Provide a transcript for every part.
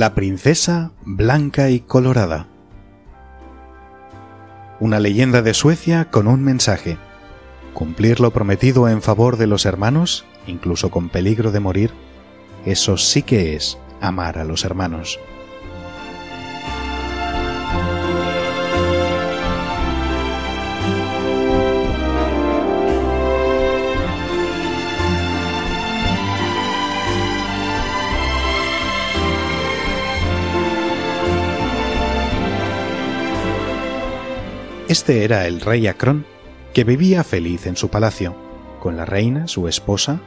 La princesa blanca y colorada. Una leyenda de Suecia con un mensaje. Cumplir lo prometido en favor de los hermanos, incluso con peligro de morir, eso sí que es amar a los hermanos. Este era el rey Acrón, que vivía feliz en su palacio, con la reina, su esposa,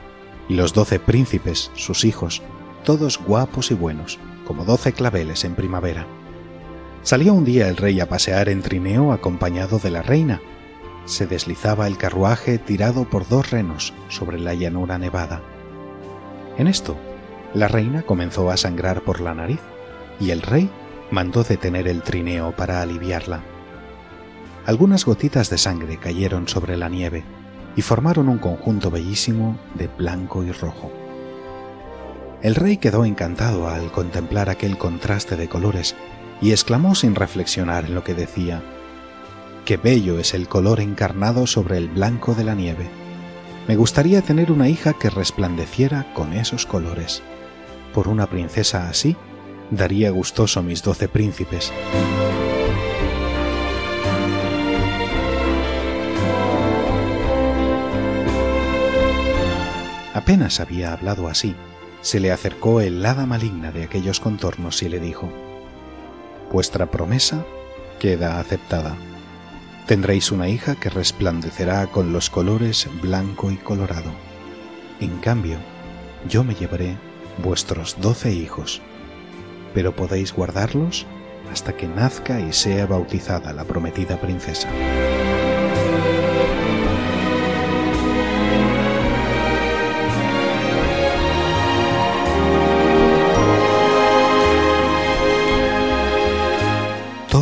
y los doce príncipes, sus hijos, todos guapos y buenos, como doce claveles en primavera. Salía un día el rey a pasear en trineo acompañado de la reina. Se deslizaba el carruaje tirado por dos renos sobre la llanura nevada. En esto, la reina comenzó a sangrar por la nariz, y el rey mandó detener el trineo para aliviarla. Algunas gotitas de sangre cayeron sobre la nieve y formaron un conjunto bellísimo de blanco y rojo. El rey quedó encantado al contemplar aquel contraste de colores y exclamó sin reflexionar en lo que decía, Qué bello es el color encarnado sobre el blanco de la nieve. Me gustaría tener una hija que resplandeciera con esos colores. Por una princesa así, daría gustoso mis doce príncipes. Apenas había hablado así, se le acercó el hada maligna de aquellos contornos y le dijo, Vuestra promesa queda aceptada. Tendréis una hija que resplandecerá con los colores blanco y colorado. En cambio, yo me llevaré vuestros doce hijos, pero podéis guardarlos hasta que nazca y sea bautizada la prometida princesa.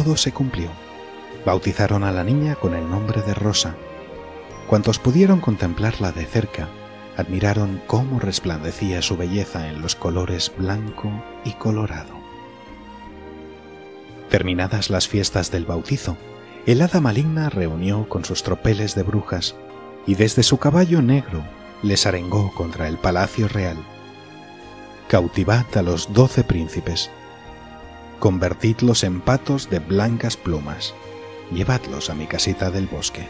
Todo se cumplió. Bautizaron a la niña con el nombre de Rosa. Cuantos pudieron contemplarla de cerca, admiraron cómo resplandecía su belleza en los colores blanco y colorado. Terminadas las fiestas del bautizo, el hada maligna reunió con sus tropeles de brujas y desde su caballo negro les arengó contra el palacio real. Cautivad a los doce príncipes, convertidlos en patos de blancas plumas, llevadlos a mi casita del bosque.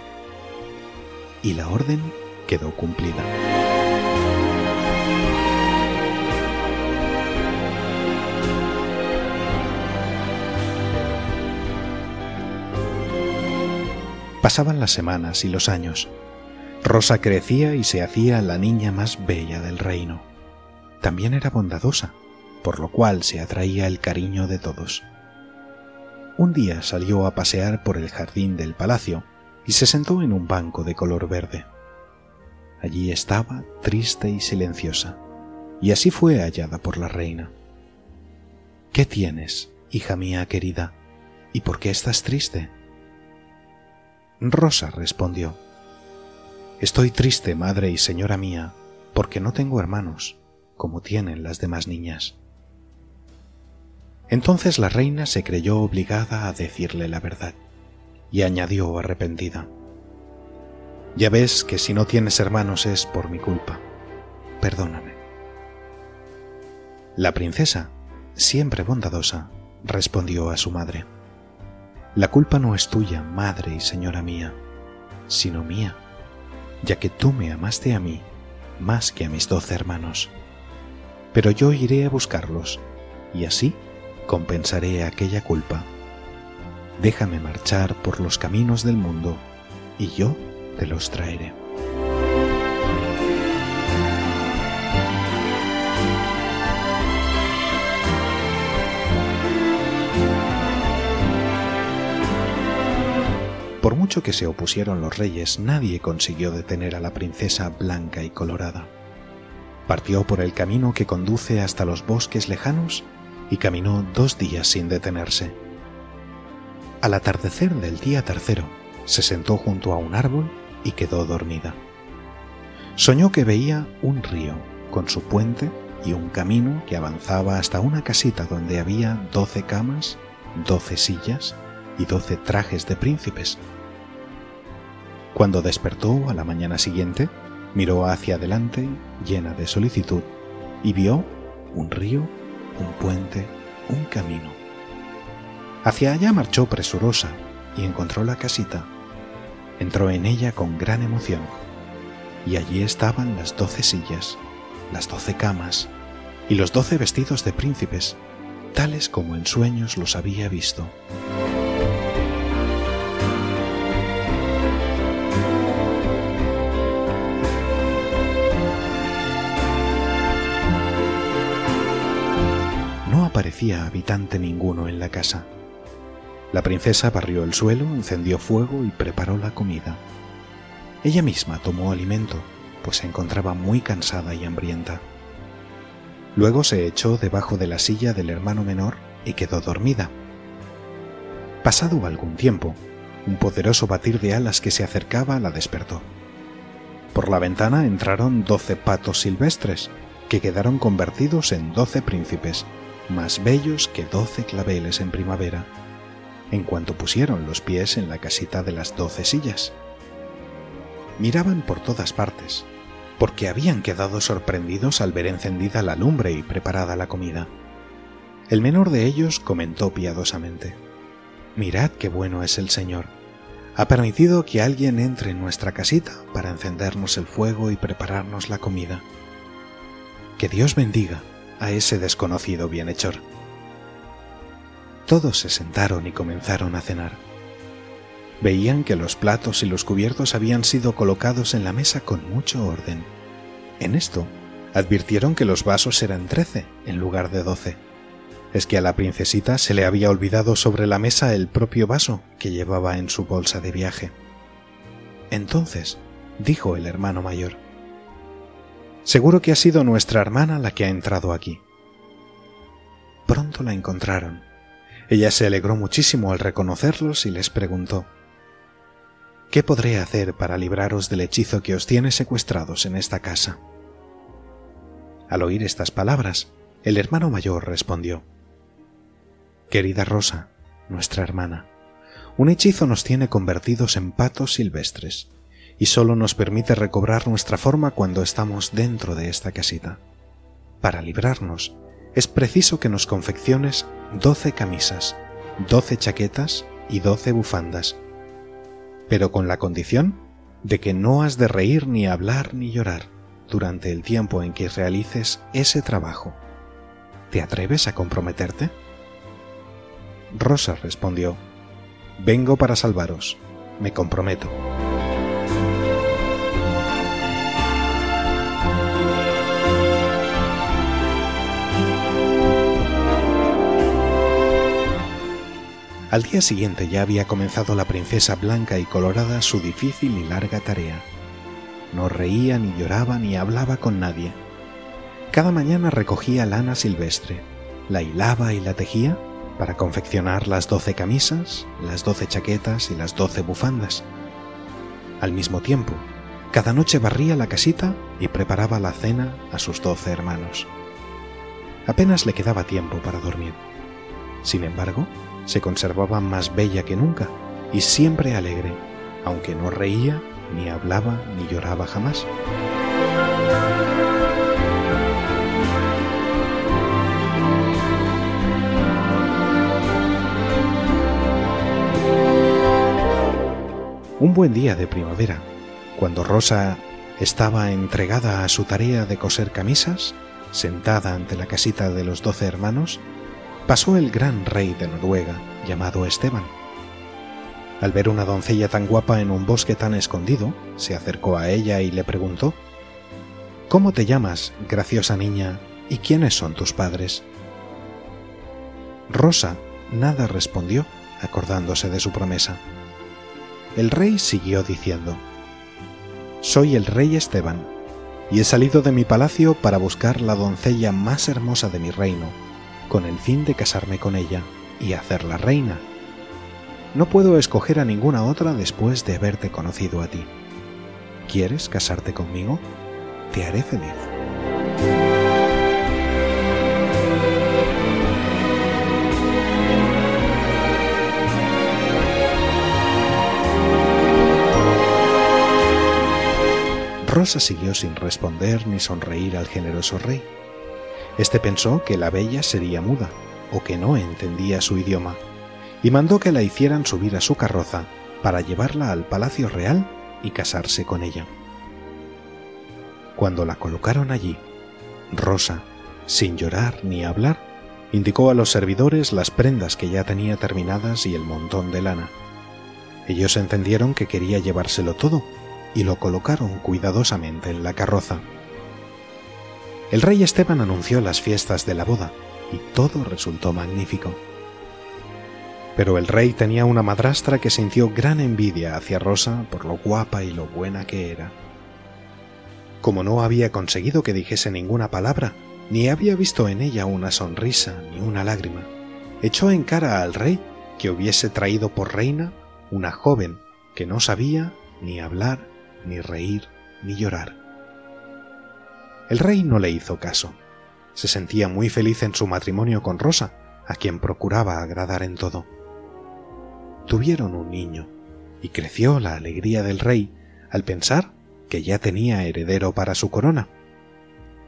Y la orden quedó cumplida. Pasaban las semanas y los años. Rosa crecía y se hacía la niña más bella del reino. También era bondadosa por lo cual se atraía el cariño de todos. Un día salió a pasear por el jardín del palacio y se sentó en un banco de color verde. Allí estaba triste y silenciosa, y así fue hallada por la reina. ¿Qué tienes, hija mía querida? ¿Y por qué estás triste? Rosa respondió, Estoy triste, madre y señora mía, porque no tengo hermanos, como tienen las demás niñas. Entonces la reina se creyó obligada a decirle la verdad, y añadió arrepentida, Ya ves que si no tienes hermanos es por mi culpa. Perdóname. La princesa, siempre bondadosa, respondió a su madre, La culpa no es tuya, madre y señora mía, sino mía, ya que tú me amaste a mí más que a mis doce hermanos. Pero yo iré a buscarlos, y así compensaré aquella culpa. Déjame marchar por los caminos del mundo, y yo te los traeré. Por mucho que se opusieron los reyes, nadie consiguió detener a la princesa blanca y colorada. Partió por el camino que conduce hasta los bosques lejanos y caminó dos días sin detenerse. Al atardecer del día tercero, se sentó junto a un árbol y quedó dormida. Soñó que veía un río con su puente y un camino que avanzaba hasta una casita donde había doce camas, doce sillas y doce trajes de príncipes. Cuando despertó a la mañana siguiente, miró hacia adelante llena de solicitud y vio un río, un puente, un camino. Hacia allá marchó presurosa y encontró la casita. Entró en ella con gran emoción y allí estaban las doce sillas, las doce camas y los doce vestidos de príncipes, tales como en sueños los había visto. No aparecía habitante ninguno en la casa. La princesa barrió el suelo, encendió fuego y preparó la comida. Ella misma tomó alimento, pues se encontraba muy cansada y hambrienta. Luego se echó debajo de la silla del hermano menor y quedó dormida. Pasado algún tiempo, un poderoso batir de alas que se acercaba la despertó. Por la ventana entraron doce patos silvestres, que quedaron convertidos en doce príncipes, más bellos que doce claveles en primavera, en cuanto pusieron los pies en la casita de las doce sillas. Miraban por todas partes, porque habían quedado sorprendidos al ver encendida la lumbre y preparada la comida. El menor de ellos comentó piadosamente, Mirad qué bueno es el Señor. Ha permitido que alguien entre en nuestra casita para encendernos el fuego y prepararnos la comida. Que Dios bendiga a ese desconocido bienhechor. Todos se sentaron y comenzaron a cenar veían que los platos y los cubiertos habían sido colocados en la mesa con mucho orden. En esto, advirtieron que los vasos eran trece en lugar de doce. Es que a la princesita se le había olvidado sobre la mesa el propio vaso que llevaba en su bolsa de viaje. Entonces, dijo el hermano mayor, Seguro que ha sido nuestra hermana la que ha entrado aquí. Pronto la encontraron. Ella se alegró muchísimo al reconocerlos y les preguntó, ¿Qué podré hacer para libraros del hechizo que os tiene secuestrados en esta casa? Al oír estas palabras, el hermano mayor respondió, Querida Rosa, nuestra hermana, un hechizo nos tiene convertidos en patos silvestres, y solo nos permite recobrar nuestra forma cuando estamos dentro de esta casita. Para librarnos, es preciso que nos confecciones doce camisas, doce chaquetas y doce bufandas, pero con la condición de que no has de reír ni hablar ni llorar durante el tiempo en que realices ese trabajo. ¿Te atreves a comprometerte? Rosa respondió, Vengo para salvaros, me comprometo. Al día siguiente ya había comenzado la princesa blanca y colorada su difícil y larga tarea. No reía ni lloraba ni hablaba con nadie. Cada mañana recogía lana silvestre, la hilaba y la tejía para confeccionar las doce camisas, las doce chaquetas y las doce bufandas. Al mismo tiempo, cada noche barría la casita y preparaba la cena a sus doce hermanos. Apenas le quedaba tiempo para dormir. Sin embargo, se conservaba más bella que nunca y siempre alegre, aunque no reía, ni hablaba, ni lloraba jamás. Un buen día de primavera, cuando Rosa estaba entregada a su tarea de coser camisas, sentada ante la casita de los doce hermanos, pasó el gran rey de Noruega, llamado Esteban. Al ver una doncella tan guapa en un bosque tan escondido, se acercó a ella y le preguntó, ¿Cómo te llamas, graciosa niña, y quiénes son tus padres? Rosa nada respondió, acordándose de su promesa. el rey siguió diciendo, Soy el rey Esteban, y he salido de mi palacio para buscar la doncella más hermosa de mi reino, con el fin de casarme con ella y hacerla reina. No puedo escoger a ninguna otra después de haberte conocido a ti. ¿Quieres casarte conmigo? Te haré feliz. Rosa siguió sin responder ni sonreír al generoso rey. Este pensó que la bella sería muda, o que no entendía su idioma, y mandó que la hicieran subir a su carroza para llevarla al palacio real y casarse con ella. Cuando la colocaron allí, Rosa, sin llorar ni hablar, indicó a los servidores las prendas que ya tenía terminadas y el montón de lana. Ellos entendieron que quería llevárselo todo y lo colocaron cuidadosamente en la carroza. El rey Esteban anunció las fiestas de la boda y todo resultó magnífico. Pero el rey tenía una madrastra que sintió gran envidia hacia Rosa por lo guapa y lo buena que era. Como no había conseguido que dijese ninguna palabra, ni había visto en ella una sonrisa ni una lágrima, echó en cara al rey que hubiese traído por reina una joven que no sabía ni hablar ni reír, ni llorar. El rey no le hizo caso. Se sentía muy feliz en su matrimonio con Rosa, a quien procuraba agradar en todo. Tuvieron un niño, y creció la alegría del rey al pensar que ya tenía heredero para su corona.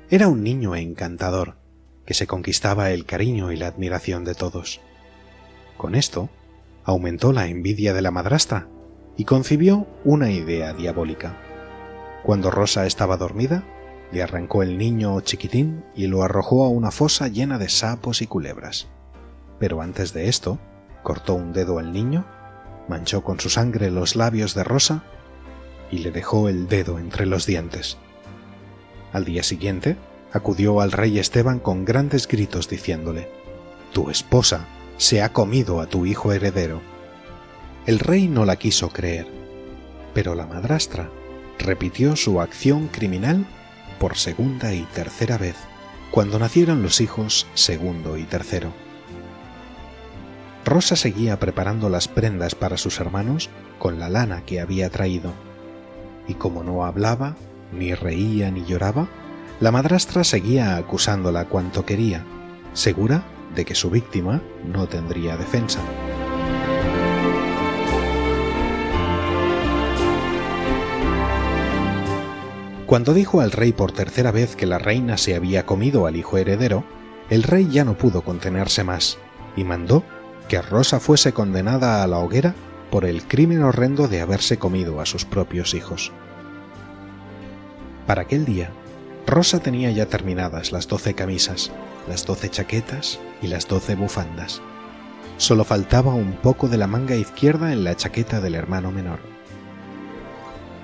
Era un niño encantador, que se conquistaba el cariño y la admiración de todos. Con esto, aumentó la envidia de la madrastra, y concibió una idea diabólica. Cuando Rosa estaba dormida, le arrancó el niño chiquitín y lo arrojó a una fosa llena de sapos y culebras. Pero antes de esto, cortó un dedo al niño, manchó con su sangre los labios de Rosa y le dejó el dedo entre los dientes. Al día siguiente, acudió al rey Esteban con grandes gritos diciéndole, Tu esposa se ha comido a tu hijo heredero. El rey no la quiso creer, pero la madrastra repitió su acción criminal por segunda y tercera vez, cuando nacieron los hijos segundo y tercero. Rosa seguía preparando las prendas para sus hermanos con la lana que había traído, y como no hablaba, ni reía ni lloraba, la madrastra seguía acusándola cuanto quería, segura de que su víctima no tendría defensa. Cuando dijo al rey por tercera vez que la reina se había comido al hijo heredero, el rey ya no pudo contenerse más y mandó que Rosa fuese condenada a la hoguera por el crimen horrendo de haberse comido a sus propios hijos. Para aquel día, Rosa tenía ya terminadas las doce camisas, las doce chaquetas y las doce bufandas. Solo faltaba un poco de la manga izquierda en la chaqueta del hermano menor.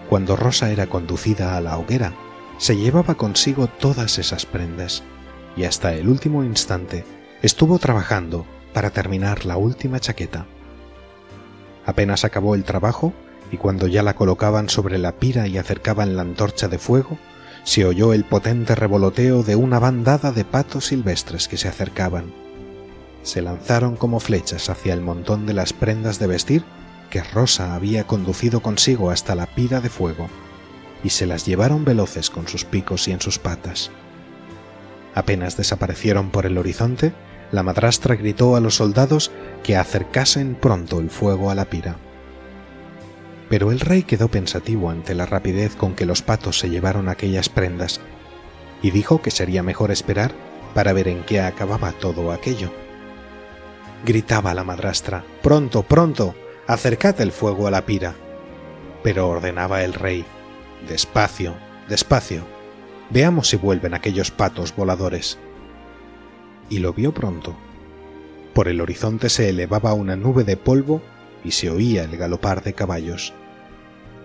Cuando Rosa era conducida a la hoguera, se llevaba consigo todas esas prendas, y hasta el último instante estuvo trabajando para terminar la última chaqueta. Apenas acabó el trabajo, y cuando ya la colocaban sobre la pira y acercaban la antorcha de fuego, se oyó el potente revoloteo de una bandada de patos silvestres que se acercaban. Se lanzaron como flechas hacia el montón de las prendas de vestir que Rosa había conducido consigo hasta la pira de fuego, y se las llevaron veloces con sus picos y en sus patas. Apenas desaparecieron por el horizonte, la madrastra gritó a los soldados que acercasen pronto el fuego a la pira. Pero el rey quedó pensativo ante la rapidez con que los patos se llevaron aquellas prendas, y dijo que sería mejor esperar para ver en qué acababa todo aquello. Gritaba la madrastra, Pronto, pronto, acercad el fuego a la pira. Pero ordenaba el rey, despacio, despacio, veamos si vuelven aquellos patos voladores. Y lo vio pronto. Por el horizonte se elevaba una nube de polvo y se oía el galopar de caballos.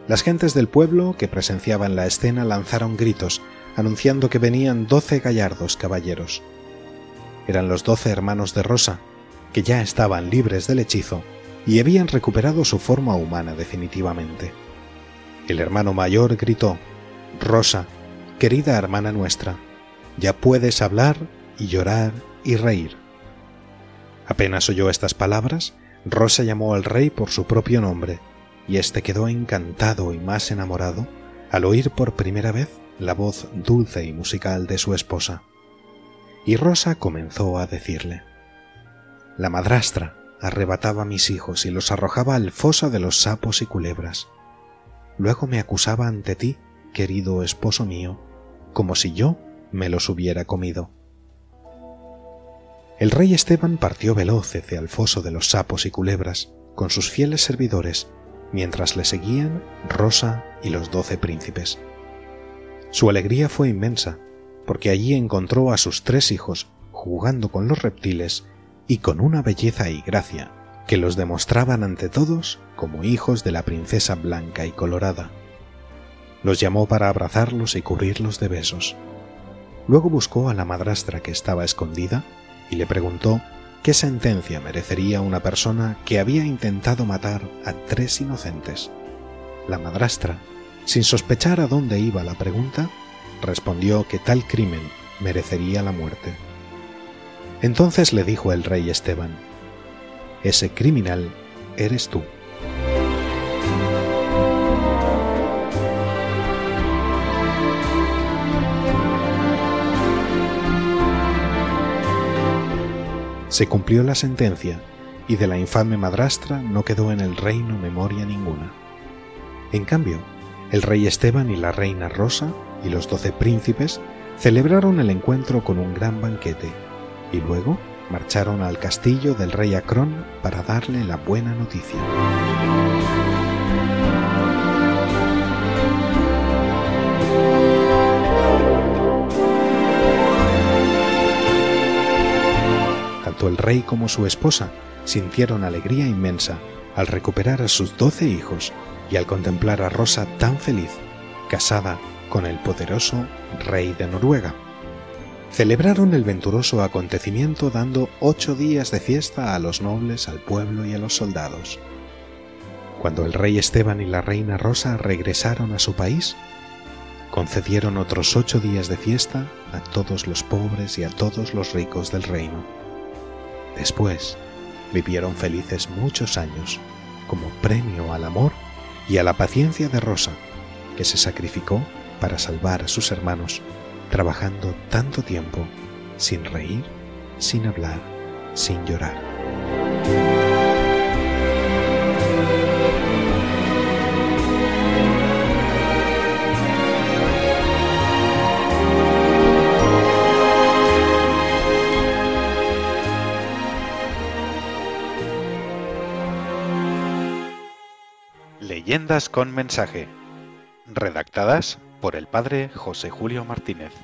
Las gentes del pueblo que presenciaban la escena lanzaron gritos, anunciando que venían doce gallardos caballeros. Eran los doce hermanos de Rosa, que ya estaban libres del hechizo y habían recuperado su forma humana definitivamente. El hermano mayor gritó, Rosa, querida hermana nuestra, ya puedes hablar y llorar y reír. Apenas oyó estas palabras, Rosa llamó al rey por su propio nombre, y éste quedó encantado y más enamorado al oír por primera vez la voz dulce y musical de su esposa. Y Rosa comenzó a decirle La madrastra arrebataba mis hijos y los arrojaba al foso de los sapos y culebras. Luego me acusaba ante ti, querido esposo mío, como si yo me los hubiera comido. El rey Esteban partió veloz hacia el foso de los sapos y culebras, con sus fieles servidores, mientras le seguían Rosa y los doce príncipes. Su alegría fue inmensa, porque allí encontró a sus tres hijos jugando con los reptiles y con una belleza y gracia que los demostraban ante todos como hijos de la princesa blanca y colorada. Los llamó para abrazarlos y cubrirlos de besos. Luego buscó a la madrastra que estaba escondida y le preguntó qué sentencia merecería una persona que había intentado matar a tres inocentes. La madrastra, sin sospechar a dónde iba la pregunta, respondió que tal crimen merecería la muerte. Entonces le dijo el rey Esteban, Ese criminal eres tú. Se cumplió la sentencia y de la infame madrastra no quedó en el reino memoria ninguna. En cambio, el rey Esteban y la reina Rosa y los doce príncipes celebraron el encuentro con un gran banquete y luego marcharon al castillo del rey Acrón para darle la buena noticia. Tanto el rey como su esposa sintieron alegría inmensa al recuperar a sus doce hijos y al contemplar a Rosa tan feliz, casada con el poderoso rey de Noruega celebraron el venturoso acontecimiento dando ocho días de fiesta a los nobles, al pueblo y a los soldados. Cuando el rey Esteban y la reina Rosa regresaron a su país, concedieron otros ocho días de fiesta a todos los pobres y a todos los ricos del reino. Después, vivieron felices muchos años como premio al amor y a la paciencia de Rosa, que se sacrificó para salvar a sus hermanos trabajando tanto tiempo sin reír, sin hablar, sin llorar. Leyendas con mensaje. Redactadas por el padre José Julio Martínez.